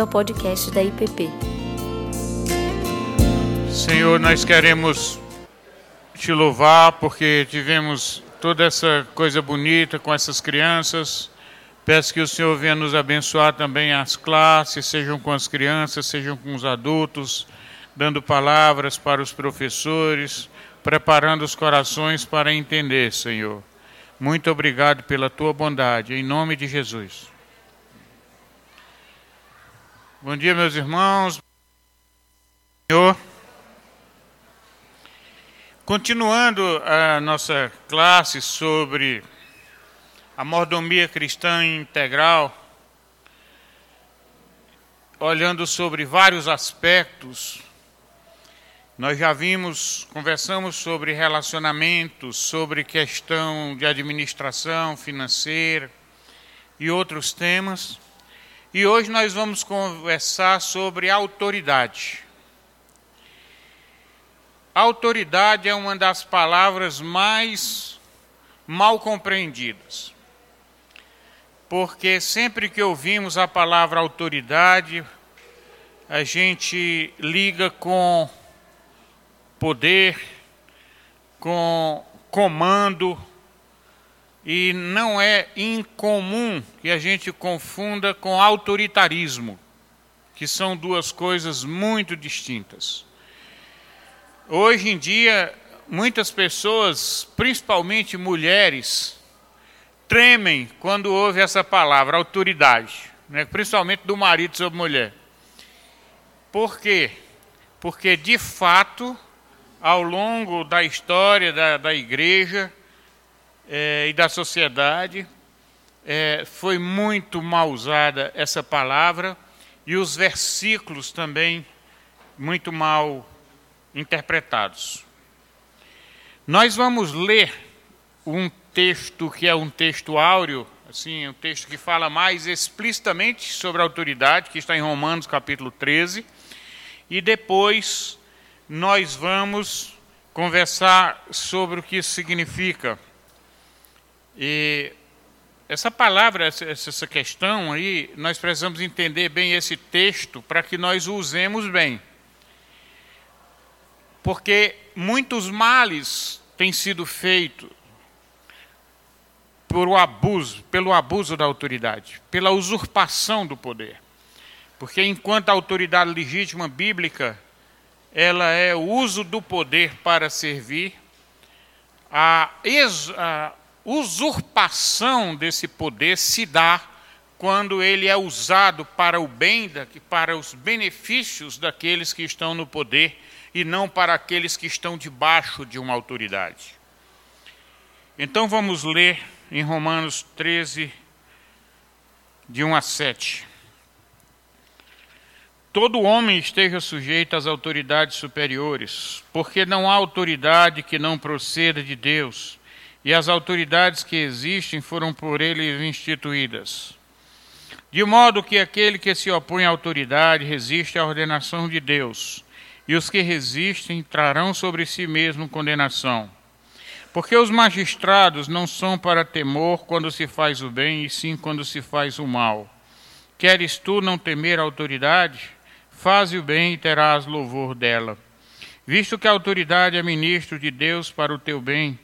bem-vindo ao podcast da IPP. Senhor, nós queremos te louvar porque tivemos toda essa coisa bonita com essas crianças. Peço que o Senhor venha nos abençoar também as classes, sejam com as crianças, sejam com os adultos, dando palavras para os professores, preparando os corações para entender, Senhor. Muito obrigado pela tua bondade, em nome de Jesus. Bom dia, meus irmãos. Senhor. Continuando a nossa classe sobre a mordomia cristã integral, olhando sobre vários aspectos, nós já vimos, conversamos sobre relacionamentos, sobre questão de administração financeira e outros temas. E hoje nós vamos conversar sobre autoridade. Autoridade é uma das palavras mais mal compreendidas. Porque sempre que ouvimos a palavra autoridade, a gente liga com poder, com comando, e não é incomum que a gente confunda com autoritarismo, que são duas coisas muito distintas. Hoje em dia, muitas pessoas, principalmente mulheres, tremem quando ouvem essa palavra, autoridade, né? principalmente do marido sobre mulher. Por quê? Porque, de fato, ao longo da história da, da igreja, é, e da sociedade. É, foi muito mal usada essa palavra e os versículos também muito mal interpretados. Nós vamos ler um texto que é um texto áureo, assim, um texto que fala mais explicitamente sobre a autoridade, que está em Romanos capítulo 13, e depois nós vamos conversar sobre o que isso significa. E essa palavra, essa questão aí, nós precisamos entender bem esse texto para que nós o usemos bem. Porque muitos males têm sido feitos por abuso, pelo abuso da autoridade, pela usurpação do poder. Porque enquanto a autoridade legítima bíblica, ela é o uso do poder para servir, a, ex, a usurpação desse poder se dá quando ele é usado para o bem, para os benefícios daqueles que estão no poder e não para aqueles que estão debaixo de uma autoridade. Então vamos ler em Romanos 13, de 1 a 7. Todo homem esteja sujeito às autoridades superiores, porque não há autoridade que não proceda de Deus e as autoridades que existem foram por ele instituídas. De modo que aquele que se opõe à autoridade resiste à ordenação de Deus, e os que resistem trarão sobre si mesmo condenação. Porque os magistrados não são para temor quando se faz o bem, e sim quando se faz o mal. Queres tu não temer a autoridade? Faze o bem e terás louvor dela. Visto que a autoridade é ministro de Deus para o teu bem,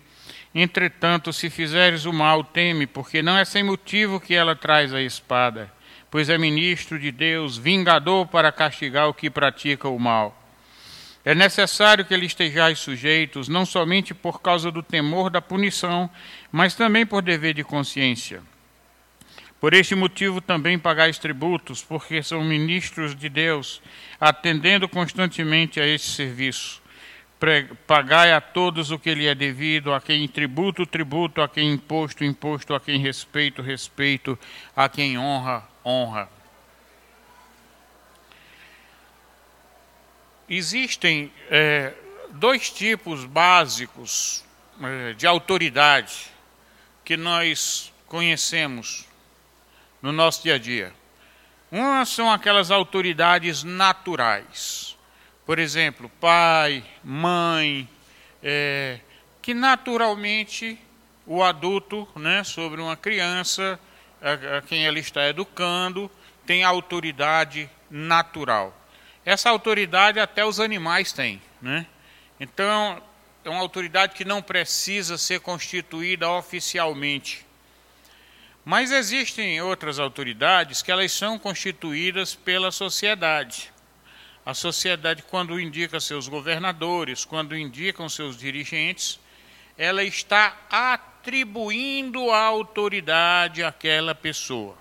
Entretanto, se fizeres o mal, teme, porque não é sem motivo que ela traz a espada, pois é ministro de Deus, vingador para castigar o que pratica o mal. É necessário que lhe estejais sujeitos, não somente por causa do temor da punição, mas também por dever de consciência. Por este motivo também pagais tributos, porque são ministros de Deus, atendendo constantemente a esse serviço pagai a todos o que lhe é devido, a quem tributo, tributo, a quem imposto, imposto, a quem respeito, respeito, a quem honra, honra. Existem é, dois tipos básicos é, de autoridade que nós conhecemos no nosso dia a dia. Uma são aquelas autoridades naturais por exemplo, pai, mãe, é, que naturalmente o adulto, né, sobre uma criança, a, a quem ele está educando, tem autoridade natural. Essa autoridade até os animais têm. Né? Então, é uma autoridade que não precisa ser constituída oficialmente. Mas existem outras autoridades que elas são constituídas pela sociedade. A sociedade, quando indica seus governadores, quando indicam seus dirigentes, ela está atribuindo a autoridade àquela pessoa.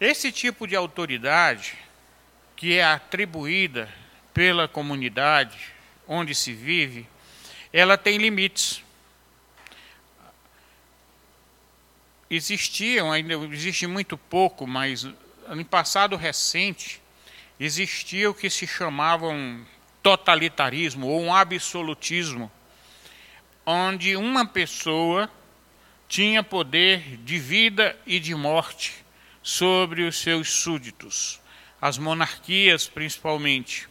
Esse tipo de autoridade, que é atribuída pela comunidade onde se vive, ela tem limites. Existiam, ainda existe muito pouco, mas no passado recente, existia o que se chamava um totalitarismo ou um absolutismo, onde uma pessoa tinha poder de vida e de morte sobre os seus súditos, as monarquias principalmente.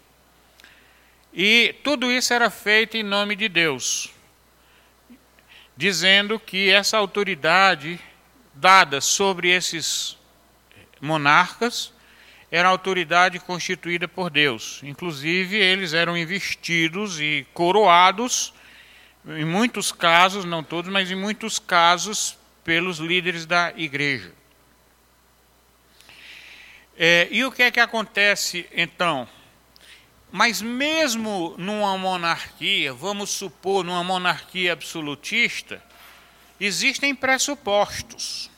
E tudo isso era feito em nome de Deus, dizendo que essa autoridade dada sobre esses monarcas era autoridade constituída por Deus. Inclusive, eles eram investidos e coroados, em muitos casos, não todos, mas em muitos casos, pelos líderes da igreja. É, e o que é que acontece então? Mas mesmo numa monarquia, vamos supor, numa monarquia absolutista, existem pressupostos.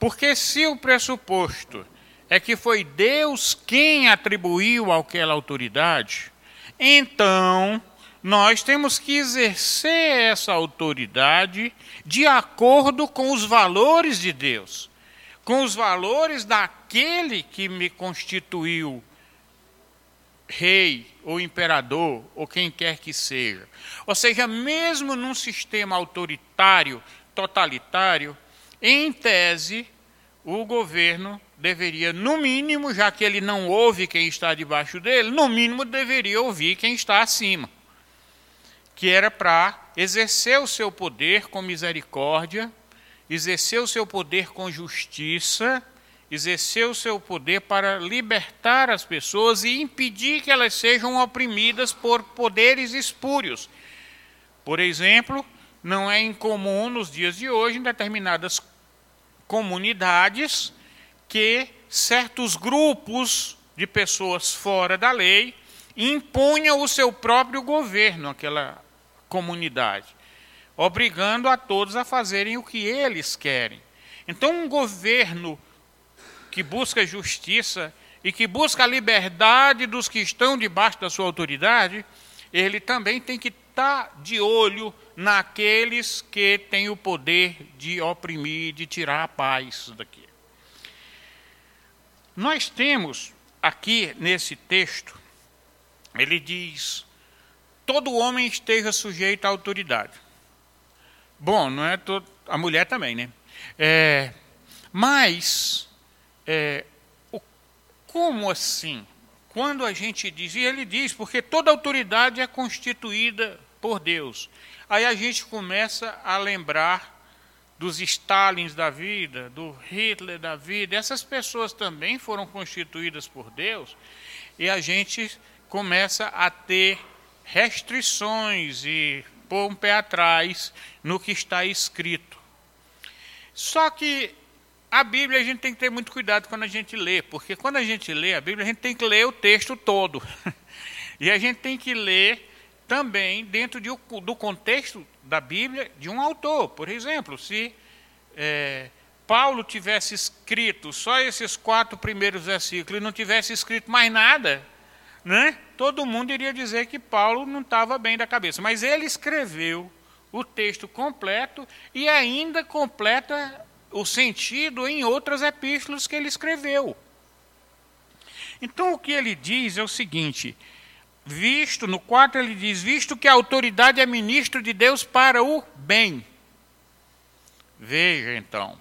Porque se o pressuposto é que foi Deus quem atribuiu aquela autoridade, então nós temos que exercer essa autoridade de acordo com os valores de Deus, com os valores daquele que me constituiu rei ou imperador ou quem quer que seja. Ou seja, mesmo num sistema autoritário, totalitário, em tese, o governo deveria, no mínimo, já que ele não ouve quem está debaixo dele, no mínimo deveria ouvir quem está acima. Que era para exercer o seu poder com misericórdia, exercer o seu poder com justiça exerceu seu poder para libertar as pessoas e impedir que elas sejam oprimidas por poderes espúrios. Por exemplo, não é incomum nos dias de hoje, em determinadas comunidades, que certos grupos de pessoas fora da lei impunham o seu próprio governo àquela comunidade, obrigando a todos a fazerem o que eles querem. Então, um governo que busca justiça e que busca a liberdade dos que estão debaixo da sua autoridade, ele também tem que estar de olho naqueles que têm o poder de oprimir, de tirar a paz daqui. Nós temos aqui nesse texto, ele diz: todo homem esteja sujeito à autoridade. Bom, não é todo, a mulher também, né? É, mas é, o, como assim? Quando a gente diz, e ele diz, porque toda autoridade é constituída por Deus. Aí a gente começa a lembrar dos Stalins da vida, do Hitler da vida, essas pessoas também foram constituídas por Deus, e a gente começa a ter restrições e pôr um pé atrás no que está escrito. Só que a Bíblia a gente tem que ter muito cuidado quando a gente lê, porque quando a gente lê a Bíblia, a gente tem que ler o texto todo. e a gente tem que ler também dentro de, do contexto da Bíblia de um autor. Por exemplo, se é, Paulo tivesse escrito só esses quatro primeiros versículos e não tivesse escrito mais nada, né? todo mundo iria dizer que Paulo não estava bem da cabeça. Mas ele escreveu o texto completo e ainda completa o sentido em outras epístolas que ele escreveu. Então o que ele diz é o seguinte: visto, no 4 ele diz, visto que a autoridade é ministro de Deus para o bem. Veja então,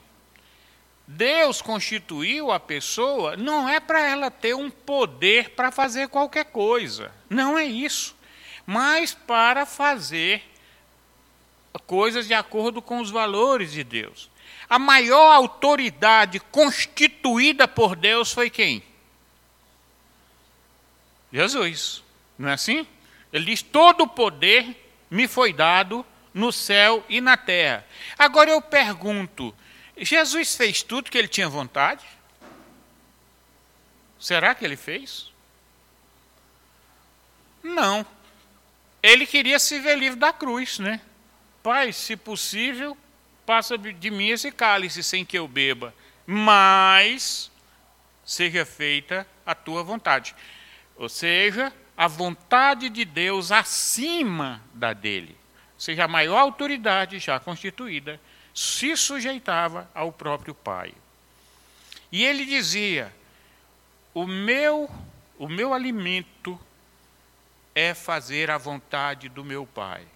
Deus constituiu a pessoa não é para ela ter um poder para fazer qualquer coisa, não é isso, mas para fazer coisas de acordo com os valores de Deus. A maior autoridade constituída por Deus foi quem? Jesus. Não é assim? Ele diz: todo o poder me foi dado no céu e na terra. Agora eu pergunto: Jesus fez tudo que ele tinha vontade? Será que ele fez? Não. Ele queria se ver livre da cruz, né? Pai, se possível, passa de mim esse cálice sem que eu beba, mas seja feita a tua vontade. Ou seja, a vontade de Deus acima da dele. Ou seja, a maior autoridade já constituída se sujeitava ao próprio Pai. E ele dizia: "O meu, o meu alimento é fazer a vontade do meu Pai".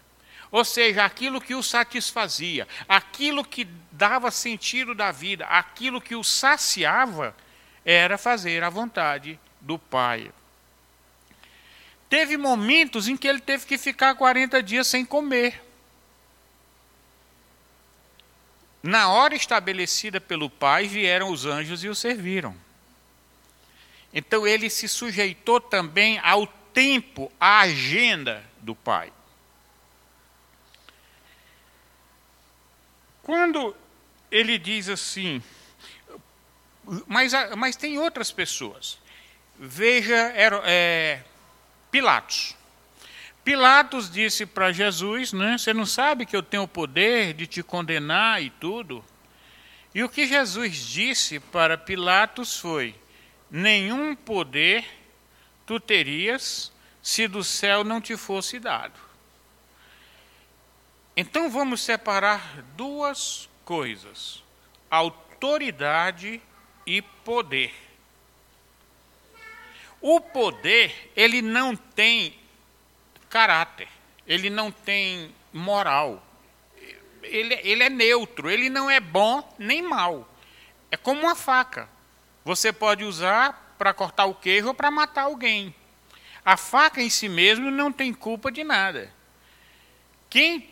Ou seja, aquilo que o satisfazia, aquilo que dava sentido da vida, aquilo que o saciava, era fazer a vontade do Pai. Teve momentos em que ele teve que ficar 40 dias sem comer. Na hora estabelecida pelo Pai, vieram os anjos e o serviram. Então ele se sujeitou também ao tempo, à agenda do Pai. Quando ele diz assim, mas, mas tem outras pessoas. Veja, é, Pilatos. Pilatos disse para Jesus, né, você não sabe que eu tenho o poder de te condenar e tudo? E o que Jesus disse para Pilatos foi: nenhum poder tu terias se do céu não te fosse dado. Então vamos separar duas coisas: autoridade e poder. O poder, ele não tem caráter, ele não tem moral. Ele, ele é neutro, ele não é bom nem mal. É como uma faca. Você pode usar para cortar o queijo ou para matar alguém. A faca em si mesmo não tem culpa de nada. Quem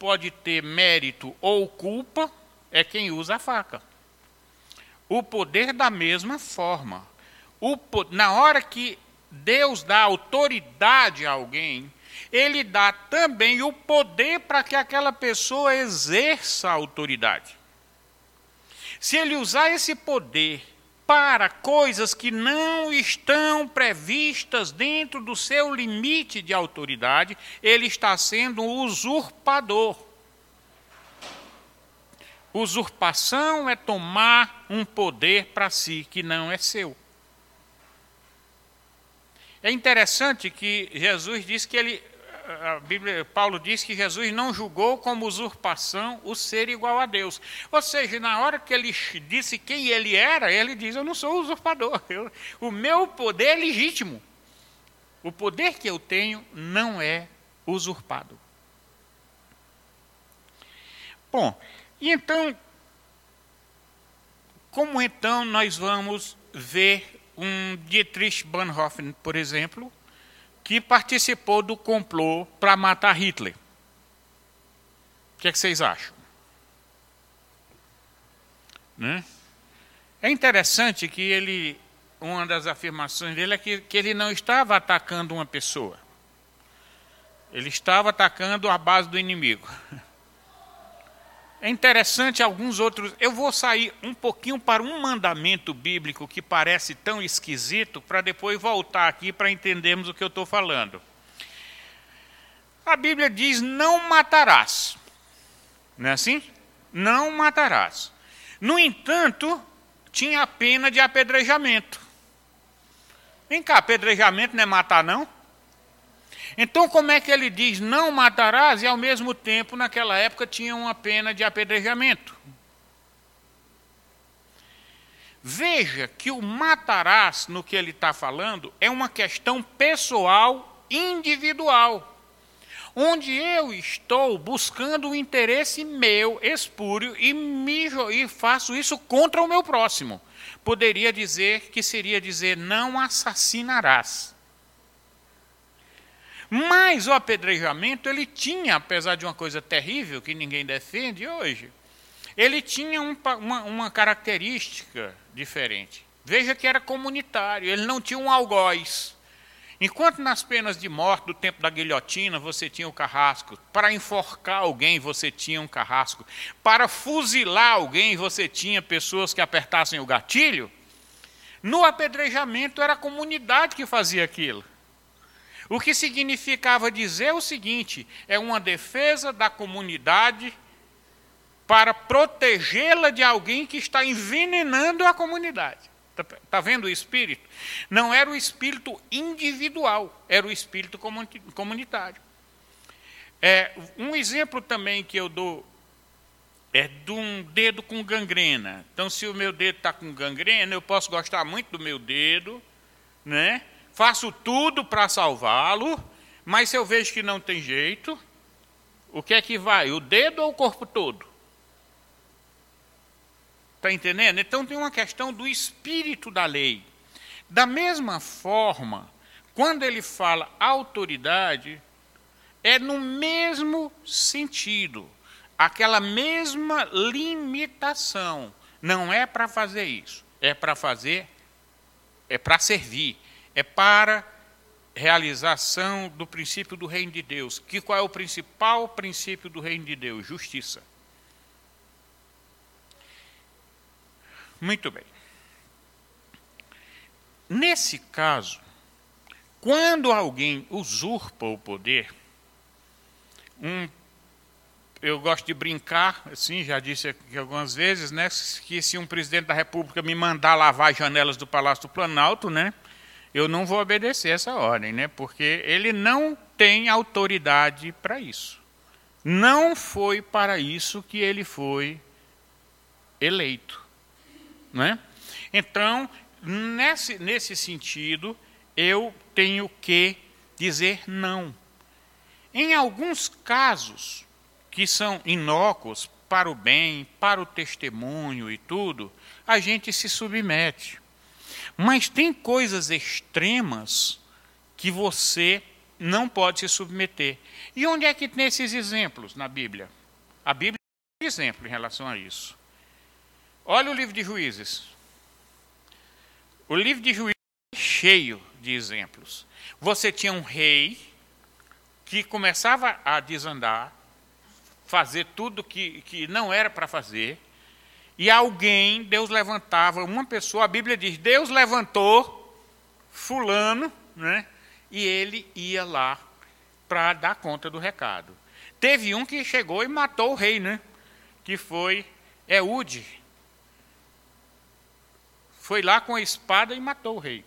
pode ter mérito ou culpa é quem usa a faca. O poder da mesma forma o, na hora que Deus dá autoridade a alguém, ele dá também o poder para que aquela pessoa exerça a autoridade. Se ele usar esse poder para coisas que não estão previstas dentro do seu limite de autoridade, ele está sendo um usurpador. Usurpação é tomar um poder para si que não é seu. É interessante que Jesus diz que ele, a Bíblia, Paulo diz que Jesus não julgou como usurpação o ser igual a Deus. Ou seja, na hora que ele disse quem ele era, ele diz: Eu não sou usurpador, eu, o meu poder é legítimo. O poder que eu tenho não é usurpado. Bom, e então, como então nós vamos ver um Dietrich Bonhoeffer, por exemplo, que participou do complô para matar Hitler. O que, é que vocês acham? Né? É interessante que ele, uma das afirmações dele é que, que ele não estava atacando uma pessoa. Ele estava atacando a base do inimigo. É interessante alguns outros. Eu vou sair um pouquinho para um mandamento bíblico que parece tão esquisito, para depois voltar aqui para entendermos o que eu estou falando. A Bíblia diz: não matarás. Não é assim? Não matarás. No entanto, tinha a pena de apedrejamento. Vem cá, apedrejamento não é matar, não? Então, como é que ele diz não matarás e ao mesmo tempo, naquela época, tinha uma pena de apedrejamento? Veja que o matarás, no que ele está falando, é uma questão pessoal, individual, onde eu estou buscando o interesse meu, espúrio, e, me, e faço isso contra o meu próximo. Poderia dizer que seria dizer: não assassinarás. Mas o apedrejamento, ele tinha, apesar de uma coisa terrível que ninguém defende hoje, ele tinha um, uma, uma característica diferente. Veja que era comunitário, ele não tinha um algoz. Enquanto nas penas de morte do tempo da guilhotina você tinha o carrasco, para enforcar alguém você tinha um carrasco, para fuzilar alguém você tinha pessoas que apertassem o gatilho, no apedrejamento era a comunidade que fazia aquilo. O que significava dizer o seguinte: é uma defesa da comunidade para protegê-la de alguém que está envenenando a comunidade. Está tá vendo o espírito? Não era o espírito individual, era o espírito comunitário. É, um exemplo também que eu dou é de um dedo com gangrena. Então, se o meu dedo está com gangrena, eu posso gostar muito do meu dedo, né? Faço tudo para salvá-lo, mas se eu vejo que não tem jeito, o que é que vai? O dedo ou o corpo todo? Está entendendo? Então tem uma questão do espírito da lei. Da mesma forma, quando ele fala autoridade, é no mesmo sentido, aquela mesma limitação. Não é para fazer isso, é para fazer, é para servir, é para realização do princípio do reino de Deus. Que qual é o principal princípio do reino de Deus? Justiça. Muito bem. Nesse caso, quando alguém usurpa o poder, um, eu gosto de brincar, assim, já disse aqui algumas vezes, né, que se um presidente da República me mandar lavar as janelas do Palácio do Planalto, né, eu não vou obedecer essa ordem, né, porque ele não tem autoridade para isso. Não foi para isso que ele foi eleito. Né? Então, nesse, nesse sentido, eu tenho que dizer não. Em alguns casos, que são inócuos para o bem, para o testemunho e tudo, a gente se submete. Mas tem coisas extremas que você não pode se submeter. E onde é que tem esses exemplos na Bíblia? A Bíblia é um exemplo em relação a isso. Olha o livro de Juízes. O livro de Juízes é cheio de exemplos. Você tinha um rei que começava a desandar, fazer tudo que, que não era para fazer, e alguém, Deus levantava, uma pessoa, a Bíblia diz, Deus levantou fulano, né? E ele ia lá para dar conta do recado. Teve um que chegou e matou o rei, né? Que foi Eude, foi lá com a espada e matou o rei.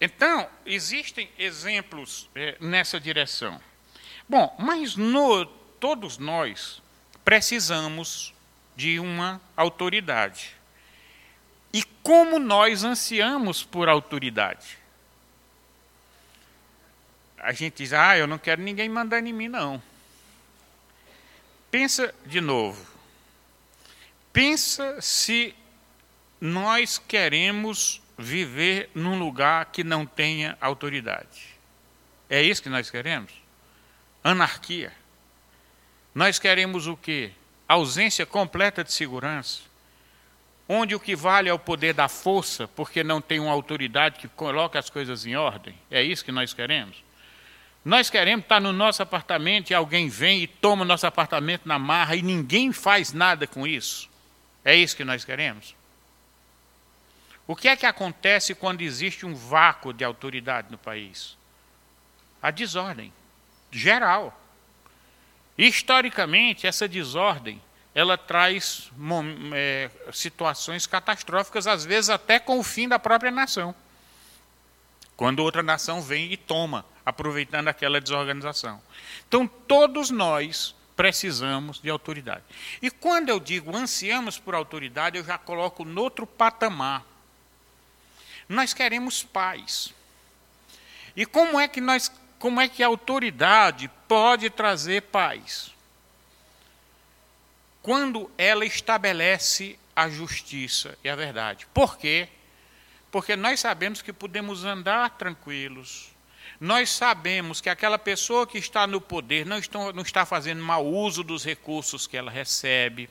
Então, existem exemplos é, nessa direção. Bom, mas no, todos nós precisamos de uma autoridade. E como nós ansiamos por autoridade? A gente diz, ah, eu não quero ninguém mandar em mim, não. Pensa de novo. Pensa se nós queremos viver num lugar que não tenha autoridade. É isso que nós queremos? Anarquia. Nós queremos o quê? Ausência completa de segurança. Onde o que vale é o poder da força, porque não tem uma autoridade que coloque as coisas em ordem. É isso que nós queremos? Nós queremos estar no nosso apartamento e alguém vem e toma nosso apartamento na marra e ninguém faz nada com isso. É isso que nós queremos? O que é que acontece quando existe um vácuo de autoridade no país? A desordem geral. Historicamente, essa desordem ela traz é, situações catastróficas, às vezes até com o fim da própria nação. Quando outra nação vem e toma, aproveitando aquela desorganização. Então, todos nós precisamos de autoridade. E quando eu digo ansiamos por autoridade, eu já coloco no outro patamar nós queremos paz. E como é que nós, como é que a autoridade pode trazer paz? Quando ela estabelece a justiça e a verdade. Por quê? Porque nós sabemos que podemos andar tranquilos, nós sabemos que aquela pessoa que está no poder não, estão, não está fazendo mau uso dos recursos que ela recebe.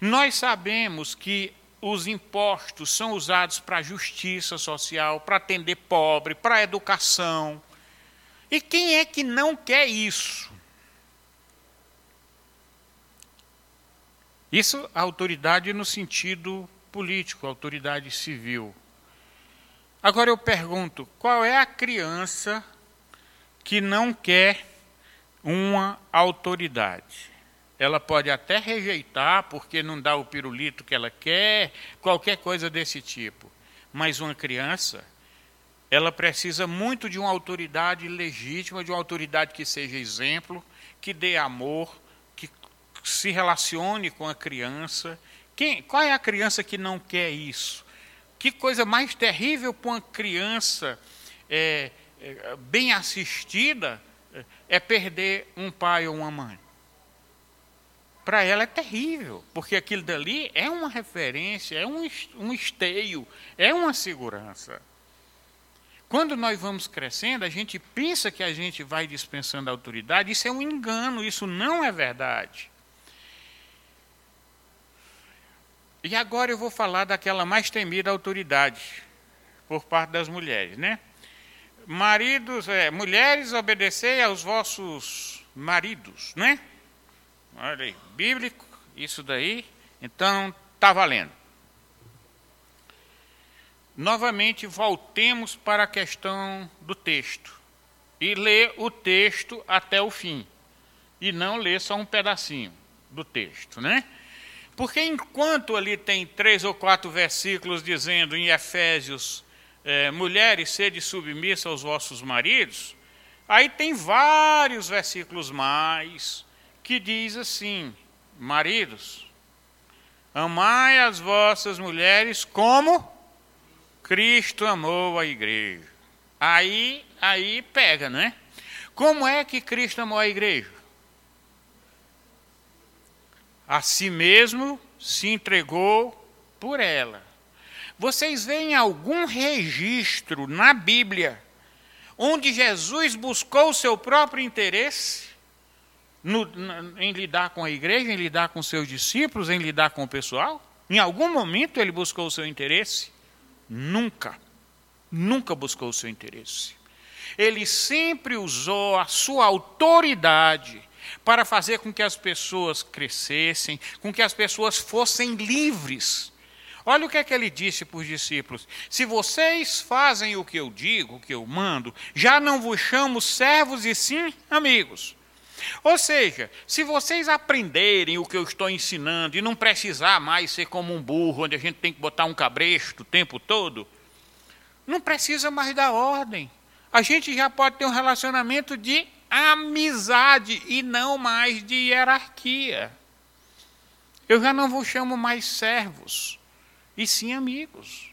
Nós sabemos que os impostos são usados para a justiça social, para atender pobre, para a educação. E quem é que não quer isso? Isso a autoridade no sentido político, autoridade civil. Agora eu pergunto: qual é a criança que não quer uma autoridade? Ela pode até rejeitar porque não dá o pirulito que ela quer, qualquer coisa desse tipo. Mas uma criança, ela precisa muito de uma autoridade legítima, de uma autoridade que seja exemplo, que dê amor, que se relacione com a criança. Quem, qual é a criança que não quer isso? Que coisa mais terrível para uma criança é, é, bem assistida é perder um pai ou uma mãe. Para ela é terrível, porque aquilo dali é uma referência, é um, um esteio, é uma segurança. Quando nós vamos crescendo, a gente pensa que a gente vai dispensando a autoridade, isso é um engano, isso não é verdade. E agora eu vou falar daquela mais temida autoridade por parte das mulheres, né? Maridos, é, mulheres, obedecei aos vossos maridos, né? Olha aí, bíblico, isso daí, então tá valendo. Novamente, voltemos para a questão do texto e ler o texto até o fim, e não ler só um pedacinho do texto, né? Porque enquanto ali tem três ou quatro versículos dizendo em Efésios, é, mulheres, sede submissa aos vossos maridos, aí tem vários versículos mais que diz assim, maridos, amai as vossas mulheres como Cristo amou a igreja. Aí, aí pega, não é? Como é que Cristo amou a igreja? a si mesmo se entregou por ela. Vocês veem algum registro na Bíblia onde Jesus buscou o seu próprio interesse no, em lidar com a igreja, em lidar com seus discípulos, em lidar com o pessoal? Em algum momento ele buscou o seu interesse? Nunca. Nunca buscou o seu interesse. Ele sempre usou a sua autoridade para fazer com que as pessoas crescessem, com que as pessoas fossem livres. Olha o que é que ele disse para os discípulos: Se vocês fazem o que eu digo, o que eu mando, já não vos chamo servos e sim amigos. Ou seja, se vocês aprenderem o que eu estou ensinando e não precisar mais ser como um burro, onde a gente tem que botar um cabresto o tempo todo, não precisa mais dar ordem. A gente já pode ter um relacionamento de amizade e não mais de hierarquia. Eu já não vos chamo mais servos, e sim amigos.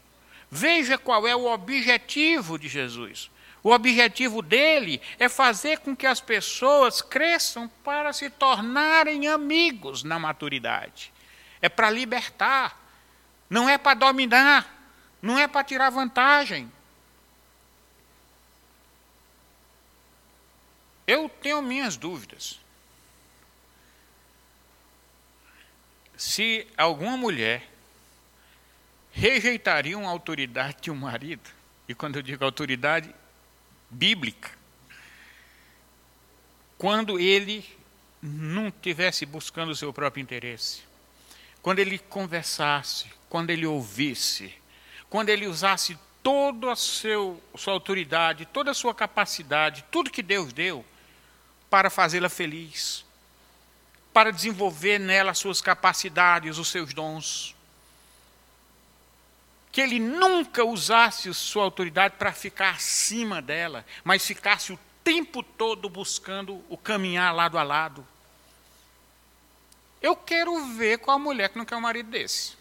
Veja qual é o objetivo de Jesus. O objetivo dele é fazer com que as pessoas cresçam para se tornarem amigos na maturidade. É para libertar, não é para dominar, não é para tirar vantagem. Eu tenho minhas dúvidas. Se alguma mulher rejeitaria uma autoridade de um marido, e quando eu digo autoridade bíblica, quando ele não tivesse buscando o seu próprio interesse, quando ele conversasse, quando ele ouvisse, quando ele usasse toda a seu, sua autoridade, toda a sua capacidade, tudo que Deus deu, para fazê-la feliz, para desenvolver nela as suas capacidades, os seus dons. Que ele nunca usasse sua autoridade para ficar acima dela, mas ficasse o tempo todo buscando o caminhar lado a lado. Eu quero ver qual mulher que não quer um marido desse.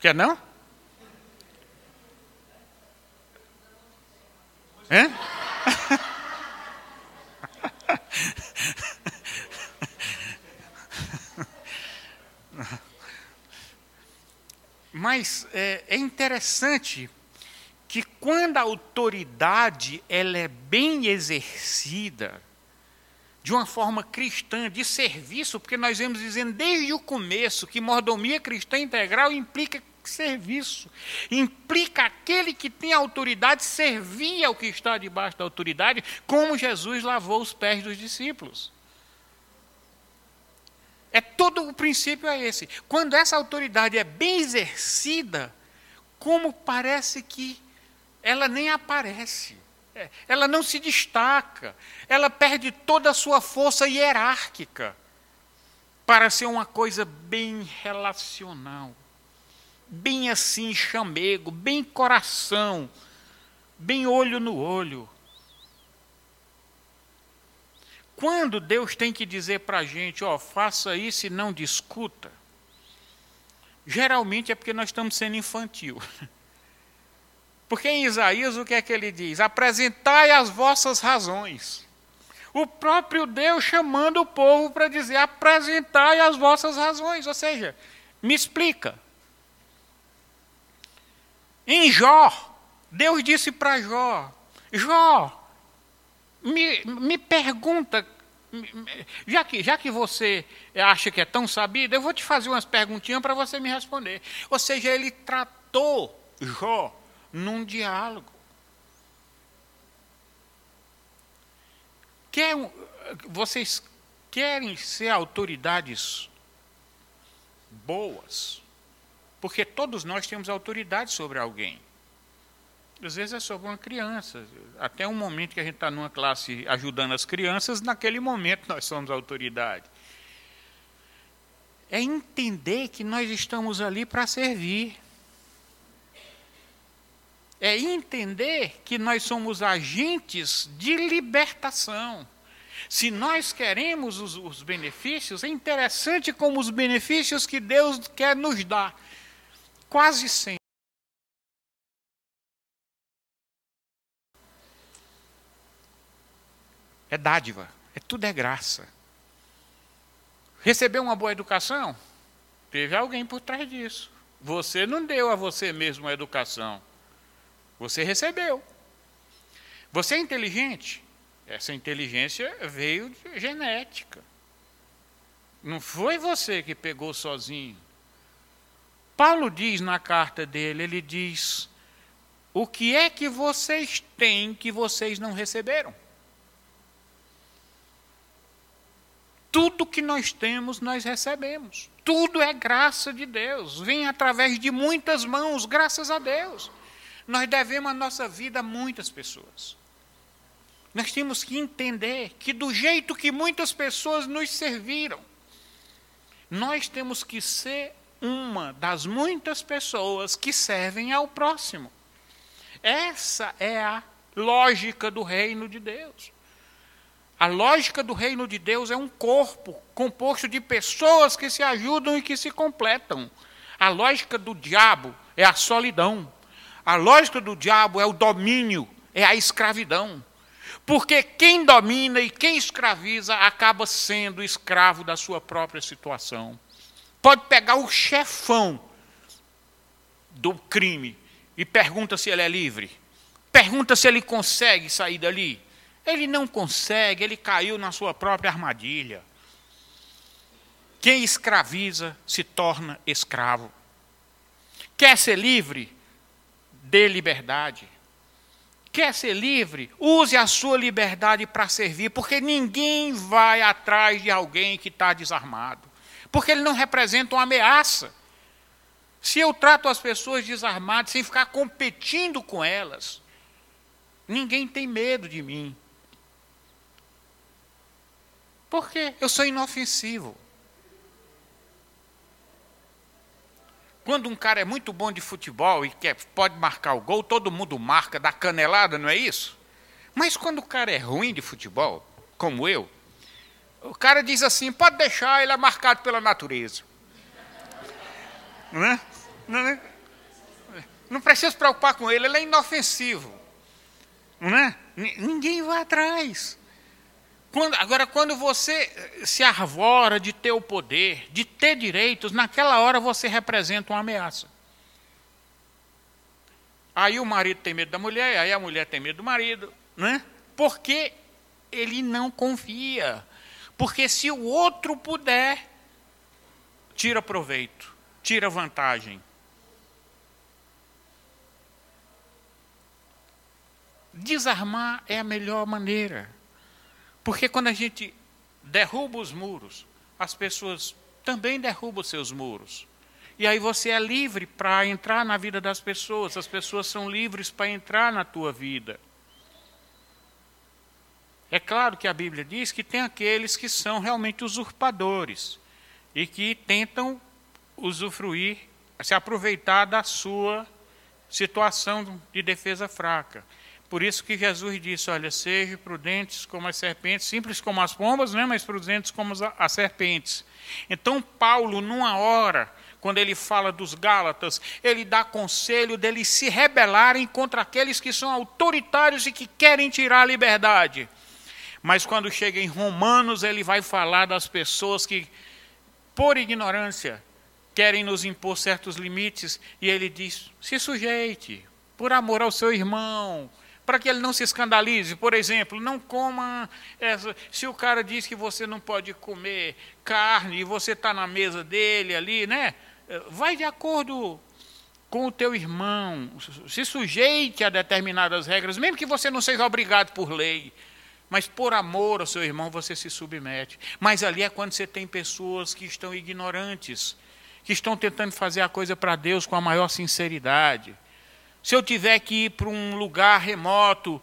Quer não? Hã? Mas é, é interessante quando a autoridade ela é bem exercida, de uma forma cristã, de serviço, porque nós vemos dizendo desde o começo que mordomia cristã integral implica serviço, implica aquele que tem autoridade servir ao que está debaixo da autoridade, como Jesus lavou os pés dos discípulos. É todo o princípio é esse. Quando essa autoridade é bem exercida, como parece que ela nem aparece. É, ela não se destaca, ela perde toda a sua força hierárquica para ser uma coisa bem relacional, bem assim chamego, bem coração, bem olho no olho. Quando Deus tem que dizer para a gente, ó, faça isso e não discuta, geralmente é porque nós estamos sendo infantil. Porque em Isaías o que é que ele diz? Apresentai as vossas razões. O próprio Deus chamando o povo para dizer: apresentai as vossas razões. Ou seja, me explica. Em Jó, Deus disse para Jó: Jó, me, me pergunta, já que, já que você acha que é tão sabido, eu vou te fazer umas perguntinhas para você me responder. Ou seja, ele tratou Jó num diálogo. Quer, vocês querem ser autoridades boas? Porque todos nós temos autoridade sobre alguém. Às vezes é sobre uma criança. Até um momento que a gente está numa classe ajudando as crianças, naquele momento nós somos autoridade. É entender que nós estamos ali para servir é entender que nós somos agentes de libertação. Se nós queremos os, os, benefícios, é interessante como os benefícios que Deus quer nos dar, quase sempre. É dádiva, é tudo é graça. Recebeu uma boa educação? Teve alguém por trás disso. Você não deu a você mesmo a educação. Você recebeu. Você é inteligente? Essa inteligência veio de genética. Não foi você que pegou sozinho. Paulo diz na carta dele, ele diz: O que é que vocês têm que vocês não receberam? Tudo que nós temos, nós recebemos. Tudo é graça de Deus. Vem através de muitas mãos, graças a Deus. Nós devemos a nossa vida a muitas pessoas. Nós temos que entender que, do jeito que muitas pessoas nos serviram, nós temos que ser uma das muitas pessoas que servem ao próximo. Essa é a lógica do reino de Deus. A lógica do reino de Deus é um corpo composto de pessoas que se ajudam e que se completam. A lógica do diabo é a solidão. A lógica do diabo é o domínio, é a escravidão. Porque quem domina e quem escraviza acaba sendo escravo da sua própria situação. Pode pegar o chefão do crime e pergunta se ele é livre. Pergunta se ele consegue sair dali. Ele não consegue, ele caiu na sua própria armadilha. Quem escraviza se torna escravo. Quer ser livre? dê liberdade. Quer ser livre? Use a sua liberdade para servir, porque ninguém vai atrás de alguém que está desarmado. Porque ele não representa uma ameaça. Se eu trato as pessoas desarmadas sem ficar competindo com elas, ninguém tem medo de mim. Por quê? Eu sou inofensivo. Quando um cara é muito bom de futebol e quer, pode marcar o gol, todo mundo marca, dá canelada, não é isso? Mas quando o cara é ruim de futebol, como eu, o cara diz assim: pode deixar, ele é marcado pela natureza. Não é? Não, é? não precisa se preocupar com ele, ele é inofensivo. Não é? Ninguém vai atrás. Quando, agora, quando você se arvora de ter o poder, de ter direitos, naquela hora você representa uma ameaça. Aí o marido tem medo da mulher, aí a mulher tem medo do marido, né? Porque ele não confia. Porque se o outro puder, tira proveito, tira vantagem. Desarmar é a melhor maneira. Porque quando a gente derruba os muros, as pessoas também derrubam seus muros. E aí você é livre para entrar na vida das pessoas, as pessoas são livres para entrar na tua vida. É claro que a Bíblia diz que tem aqueles que são realmente usurpadores e que tentam usufruir, se aproveitar da sua situação de defesa fraca. Por isso que Jesus disse: olha, sejam prudentes como as serpentes, simples como as pombas, né, mas prudentes como as serpentes. Então, Paulo, numa hora, quando ele fala dos Gálatas, ele dá conselho deles se rebelarem contra aqueles que são autoritários e que querem tirar a liberdade. Mas quando chega em Romanos, ele vai falar das pessoas que, por ignorância, querem nos impor certos limites, e ele diz: se sujeite, por amor ao seu irmão, para que ele não se escandalize. Por exemplo, não coma. Essa, se o cara diz que você não pode comer carne e você está na mesa dele ali, né? vai de acordo com o teu irmão, se sujeite a determinadas regras, mesmo que você não seja obrigado por lei, mas por amor ao seu irmão você se submete. Mas ali é quando você tem pessoas que estão ignorantes, que estão tentando fazer a coisa para Deus com a maior sinceridade. Se eu tiver que ir para um lugar remoto,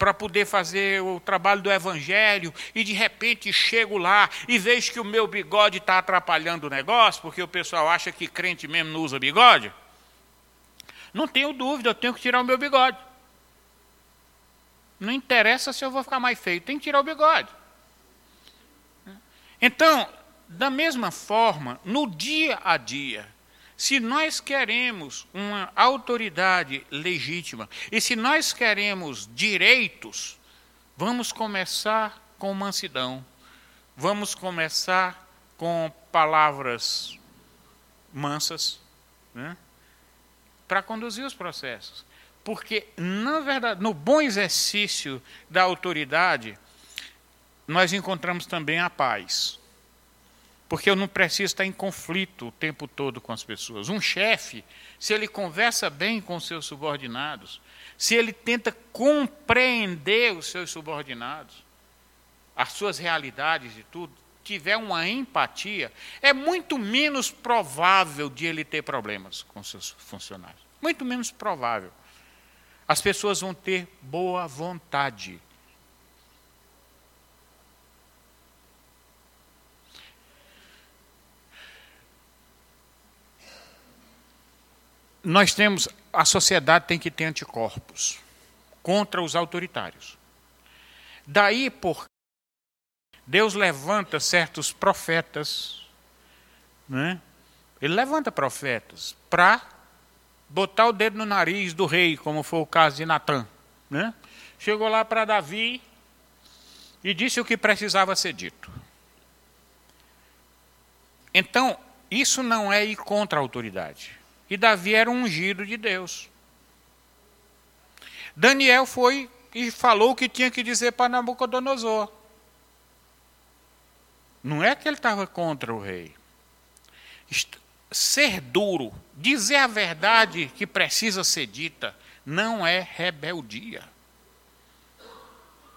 para poder fazer o trabalho do evangelho e de repente chego lá e vejo que o meu bigode está atrapalhando o negócio, porque o pessoal acha que crente mesmo não usa bigode. Não tenho dúvida, eu tenho que tirar o meu bigode. Não interessa se eu vou ficar mais feio, tem que tirar o bigode. Então, da mesma forma, no dia a dia, se nós queremos uma autoridade legítima e se nós queremos direitos, vamos começar com mansidão, vamos começar com palavras mansas, né, para conduzir os processos. Porque, na verdade, no bom exercício da autoridade, nós encontramos também a paz porque eu não preciso estar em conflito o tempo todo com as pessoas. Um chefe, se ele conversa bem com seus subordinados, se ele tenta compreender os seus subordinados, as suas realidades e tudo, tiver uma empatia, é muito menos provável de ele ter problemas com seus funcionários. Muito menos provável. As pessoas vão ter boa vontade nós temos, a sociedade tem que ter anticorpos contra os autoritários. Daí por Deus levanta certos profetas, né? Ele levanta profetas para botar o dedo no nariz do rei, como foi o caso de Natã, né? Chegou lá para Davi e disse o que precisava ser dito. Então, isso não é ir contra a autoridade. E Davi era um ungido de Deus. Daniel foi e falou o que tinha que dizer para Nabucodonosor. Não é que ele estava contra o rei. Ser duro, dizer a verdade que precisa ser dita, não é rebeldia.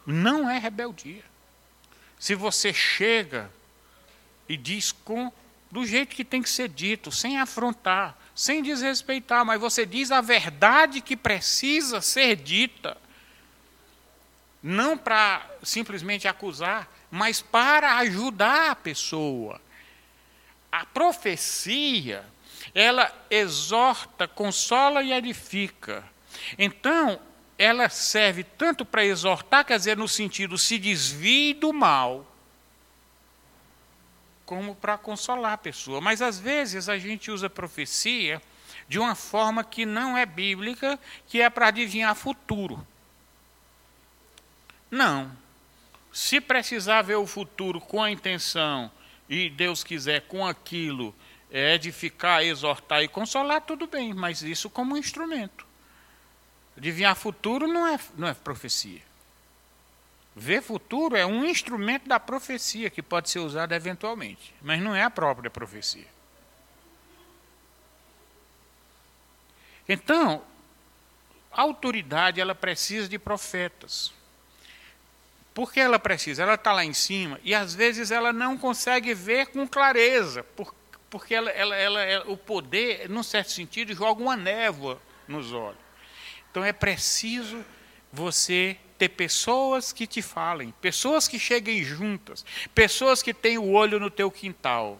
Não é rebeldia. Se você chega e diz com do jeito que tem que ser dito, sem afrontar, sem desrespeitar, mas você diz a verdade que precisa ser dita. Não para simplesmente acusar, mas para ajudar a pessoa. A profecia, ela exorta, consola e edifica. Então, ela serve tanto para exortar, quer dizer, no sentido se desvie do mal, como para consolar a pessoa. Mas às vezes a gente usa profecia de uma forma que não é bíblica, que é para adivinhar futuro. Não. Se precisar ver o futuro com a intenção, e Deus quiser com aquilo, é edificar, exortar e consolar, tudo bem, mas isso como um instrumento. Adivinhar futuro não é, não é profecia. Ver futuro é um instrumento da profecia que pode ser usado eventualmente, mas não é a própria profecia. Então, a autoridade ela precisa de profetas. Por que ela precisa? Ela está lá em cima e às vezes ela não consegue ver com clareza, porque ela, ela, ela, o poder, num certo sentido, joga uma névoa nos olhos. Então é preciso você ter pessoas que te falem, pessoas que cheguem juntas, pessoas que têm o olho no teu quintal.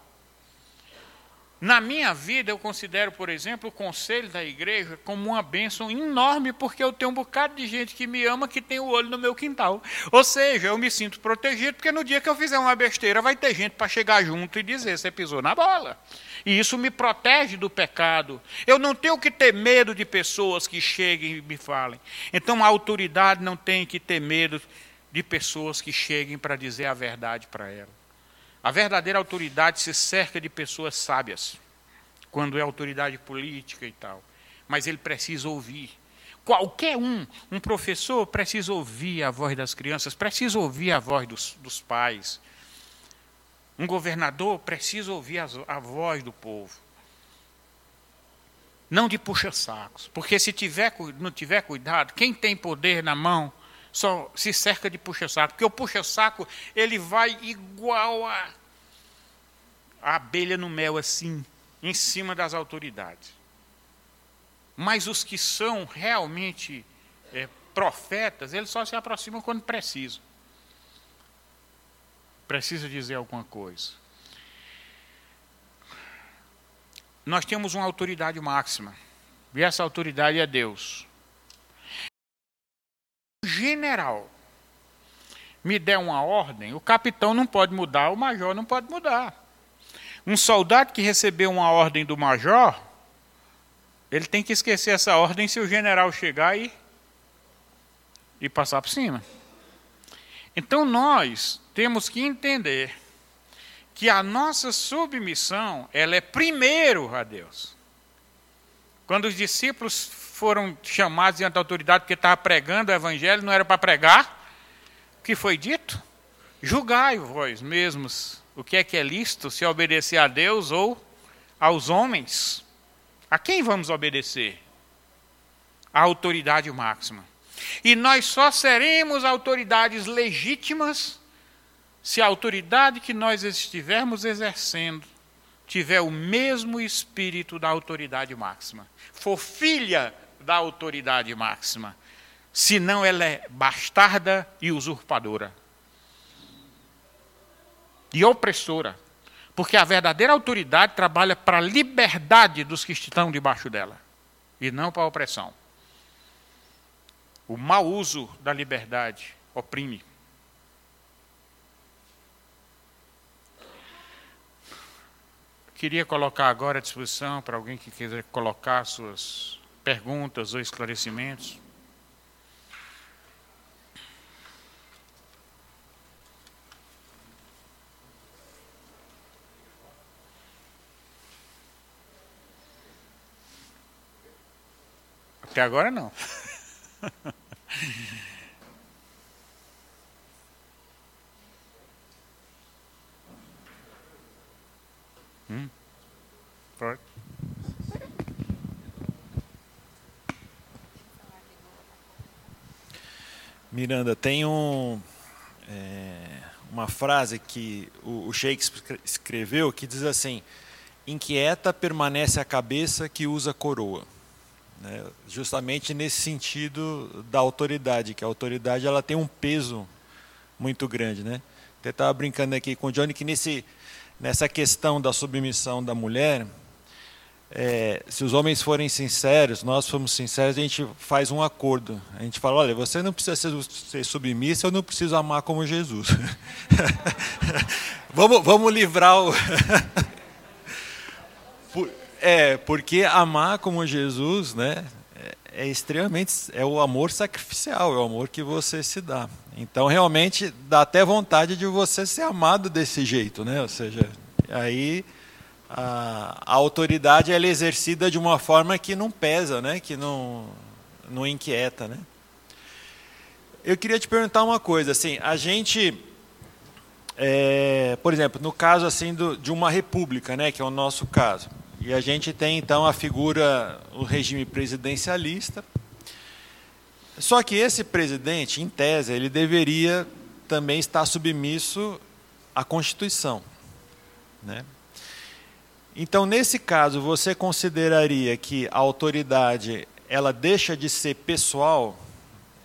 Na minha vida, eu considero, por exemplo, o conselho da igreja como uma bênção enorme, porque eu tenho um bocado de gente que me ama que tem o olho no meu quintal. Ou seja, eu me sinto protegido, porque no dia que eu fizer uma besteira, vai ter gente para chegar junto e dizer: você pisou na bola. E isso me protege do pecado. Eu não tenho que ter medo de pessoas que cheguem e me falem. Então a autoridade não tem que ter medo de pessoas que cheguem para dizer a verdade para ela. A verdadeira autoridade se cerca de pessoas sábias, quando é autoridade política e tal. Mas ele precisa ouvir. Qualquer um, um professor precisa ouvir a voz das crianças, precisa ouvir a voz dos, dos pais. Um governador precisa ouvir a, a voz do povo. Não de puxa-sacos. Porque se tiver, não tiver cuidado, quem tem poder na mão só se cerca de puxa-saco, porque o puxa-saco ele vai igual a, a abelha no mel, assim, em cima das autoridades. Mas os que são realmente é, profetas, eles só se aproximam quando precisam. Precisa dizer alguma coisa. Nós temos uma autoridade máxima, e essa autoridade é Deus general me der uma ordem, o capitão não pode mudar, o major não pode mudar. Um soldado que recebeu uma ordem do major, ele tem que esquecer essa ordem se o general chegar e, e passar por cima. Então nós temos que entender que a nossa submissão, ela é primeiro a Deus. Quando os discípulos foram chamados diante da autoridade porque estava pregando o evangelho, não era para pregar. O que foi dito? Julgai vós mesmos o que é que é lícito, se obedecer a Deus ou aos homens. A quem vamos obedecer? A autoridade máxima. E nós só seremos autoridades legítimas se a autoridade que nós estivermos exercendo tiver o mesmo espírito da autoridade máxima. For filha da autoridade máxima. Senão ela é bastarda e usurpadora. E opressora. Porque a verdadeira autoridade trabalha para a liberdade dos que estão debaixo dela. E não para a opressão. O mau uso da liberdade oprime. Queria colocar agora à disposição para alguém que quiser colocar suas perguntas ou esclarecimentos? Até agora não. hum? Pode. Miranda, tem um, é, uma frase que o, o Shakespeare escreveu que diz assim: Inquieta permanece a cabeça que usa coroa. Né? Justamente nesse sentido da autoridade, que a autoridade ela tem um peso muito grande. Né? Eu estava brincando aqui com o Johnny que nesse, nessa questão da submissão da mulher, é, se os homens forem sinceros, nós formos sinceros, a gente faz um acordo. A gente fala: olha, você não precisa ser, ser submissa, eu não preciso amar como Jesus. vamos, vamos livrar o. É, porque amar como Jesus, né? É, é extremamente. É o amor sacrificial, é o amor que você se dá. Então, realmente, dá até vontade de você ser amado desse jeito, né? Ou seja, aí a, a autoridade ela é exercida de uma forma que não pesa, né? que não, não inquieta, né? Eu queria te perguntar uma coisa, assim, a gente, é, por exemplo, no caso assim do, de uma república, né, que é o nosso caso, e a gente tem então a figura, o regime presidencialista. Só que esse presidente, em tese, ele deveria também estar submisso à Constituição, né? Então, nesse caso, você consideraria que a autoridade ela deixa de ser pessoal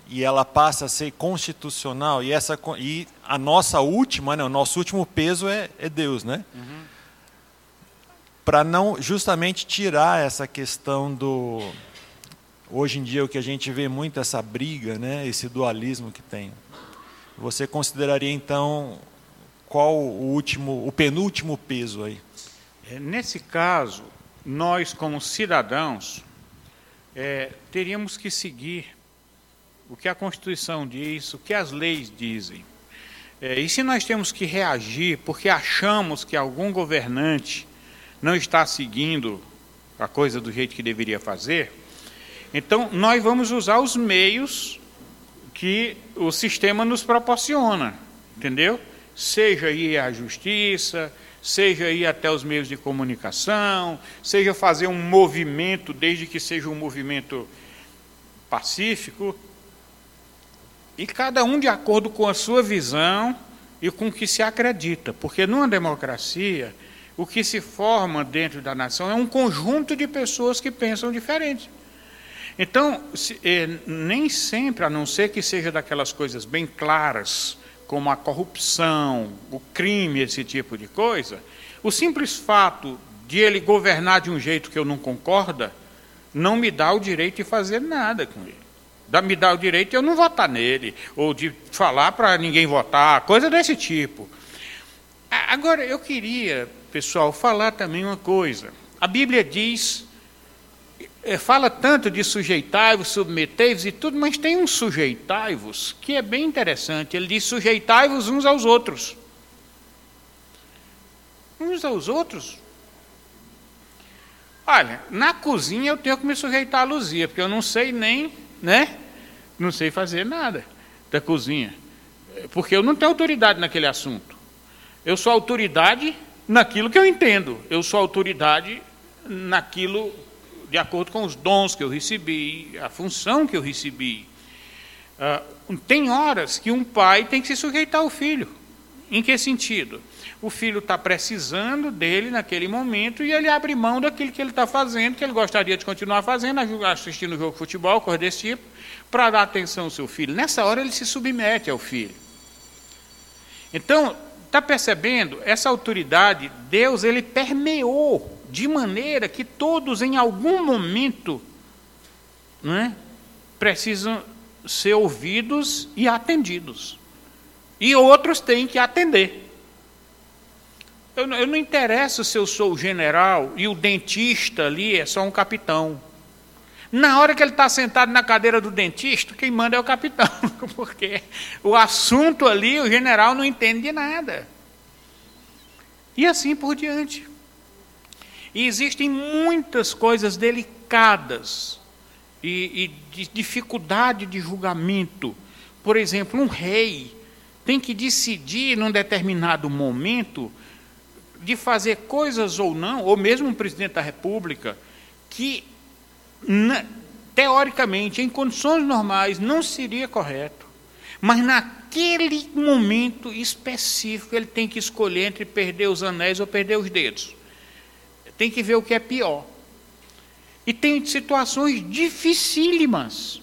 e ela passa a ser constitucional e essa e a nossa última, né, o nosso último peso é, é Deus, né? Uhum. Para não justamente tirar essa questão do hoje em dia o que a gente vê muito essa briga, né, esse dualismo que tem. Você consideraria então qual o último, o penúltimo peso aí? É, nesse caso, nós como cidadãos é, teríamos que seguir o que a Constituição diz, o que as leis dizem. É, e se nós temos que reagir porque achamos que algum governante não está seguindo a coisa do jeito que deveria fazer, então nós vamos usar os meios que o sistema nos proporciona, entendeu? Seja ir à justiça, seja ir até os meios de comunicação, seja fazer um movimento, desde que seja um movimento pacífico, e cada um de acordo com a sua visão e com o que se acredita, porque numa democracia, o que se forma dentro da nação é um conjunto de pessoas que pensam diferente. Então, se, eh, nem sempre, a não ser que seja daquelas coisas bem claras, como a corrupção, o crime, esse tipo de coisa, o simples fato de ele governar de um jeito que eu não concorda, não me dá o direito de fazer nada com ele me dá o direito de eu não votar nele, ou de falar para ninguém votar, coisa desse tipo. Agora, eu queria, pessoal, falar também uma coisa. A Bíblia diz, fala tanto de sujeitai-vos, submetei-vos e tudo, mas tem um sujeitai-vos que é bem interessante. Ele diz sujeitai-vos uns aos outros. Uns aos outros? Olha, na cozinha eu tenho que me sujeitar a Luzia, porque eu não sei nem né? Não sei fazer nada da cozinha. Porque eu não tenho autoridade naquele assunto. Eu sou autoridade naquilo que eu entendo. Eu sou autoridade naquilo de acordo com os dons que eu recebi, a função que eu recebi. Uh, tem horas que um pai tem que se sujeitar ao filho. Em que sentido? O filho está precisando dele naquele momento e ele abre mão daquilo que ele está fazendo, que ele gostaria de continuar fazendo, assistindo o jogo de futebol, coisa desse tipo, para dar atenção ao seu filho. Nessa hora ele se submete ao filho. Então, está percebendo? Essa autoridade, Deus, ele permeou de maneira que todos, em algum momento, não é, precisam ser ouvidos e atendidos. E outros têm que atender. Eu, eu não interessa se eu sou o general e o dentista ali é só um capitão. Na hora que ele está sentado na cadeira do dentista, quem manda é o capitão, porque o assunto ali o general não entende de nada. E assim por diante. E existem muitas coisas delicadas e, e de dificuldade de julgamento. Por exemplo, um rei tem que decidir num determinado momento de fazer coisas ou não, ou mesmo um presidente da República, que teoricamente, em condições normais, não seria correto. Mas naquele momento específico, ele tem que escolher entre perder os anéis ou perder os dedos. Tem que ver o que é pior. E tem situações dificílimas.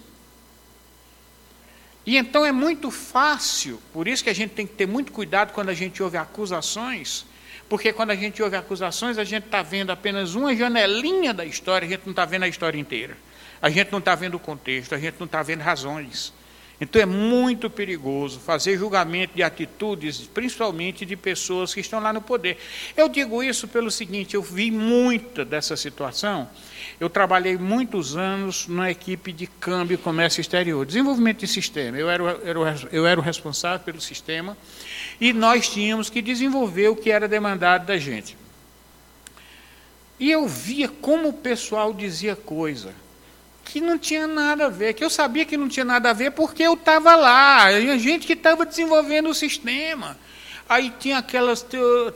E então é muito fácil, por isso que a gente tem que ter muito cuidado quando a gente ouve acusações, porque quando a gente ouve acusações, a gente está vendo apenas uma janelinha da história, a gente não está vendo a história inteira. A gente não está vendo o contexto, a gente não está vendo razões. Então é muito perigoso fazer julgamento de atitudes, principalmente de pessoas que estão lá no poder. Eu digo isso pelo seguinte: eu vi muita dessa situação. Eu trabalhei muitos anos na equipe de câmbio e comércio exterior, desenvolvimento de sistema. Eu era, eu era o responsável pelo sistema e nós tínhamos que desenvolver o que era demandado da gente. E eu via como o pessoal dizia coisa que não tinha nada a ver, que eu sabia que não tinha nada a ver porque eu estava lá, a gente que estava desenvolvendo o sistema. Aí tinha aquelas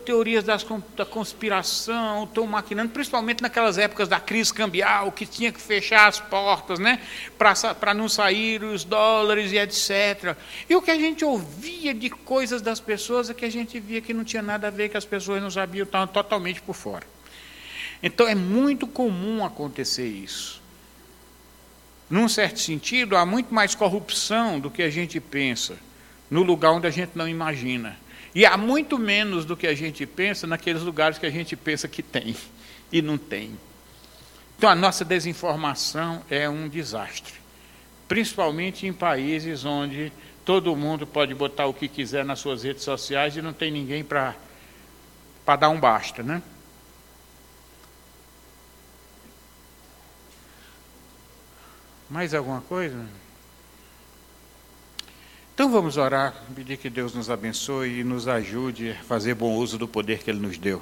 teorias das, da conspiração, estão maquinando, principalmente naquelas épocas da crise cambial, que tinha que fechar as portas, né, para não sair os dólares e etc. E o que a gente ouvia de coisas das pessoas é que a gente via que não tinha nada a ver, que as pessoas não sabiam, estavam totalmente por fora. Então é muito comum acontecer isso. Num certo sentido, há muito mais corrupção do que a gente pensa, no lugar onde a gente não imagina. E há muito menos do que a gente pensa naqueles lugares que a gente pensa que tem e não tem. Então a nossa desinformação é um desastre, principalmente em países onde todo mundo pode botar o que quiser nas suas redes sociais e não tem ninguém para dar um basta, né? Mais alguma coisa? Então vamos orar, pedir que Deus nos abençoe e nos ajude a fazer bom uso do poder que Ele nos deu.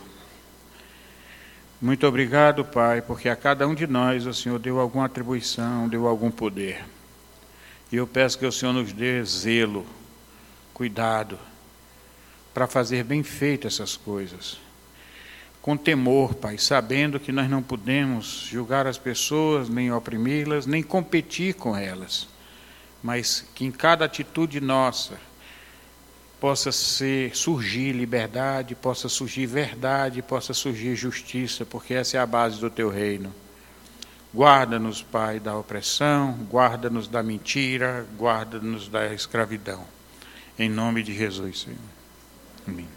Muito obrigado, Pai, porque a cada um de nós o Senhor deu alguma atribuição, deu algum poder. E eu peço que o Senhor nos dê zelo, cuidado, para fazer bem feito essas coisas. Com temor, Pai, sabendo que nós não podemos julgar as pessoas, nem oprimi-las, nem competir com elas mas que em cada atitude nossa possa ser surgir liberdade, possa surgir verdade, possa surgir justiça, porque essa é a base do teu reino. Guarda-nos, Pai, da opressão, guarda-nos da mentira, guarda-nos da escravidão. Em nome de Jesus, Senhor. Amém.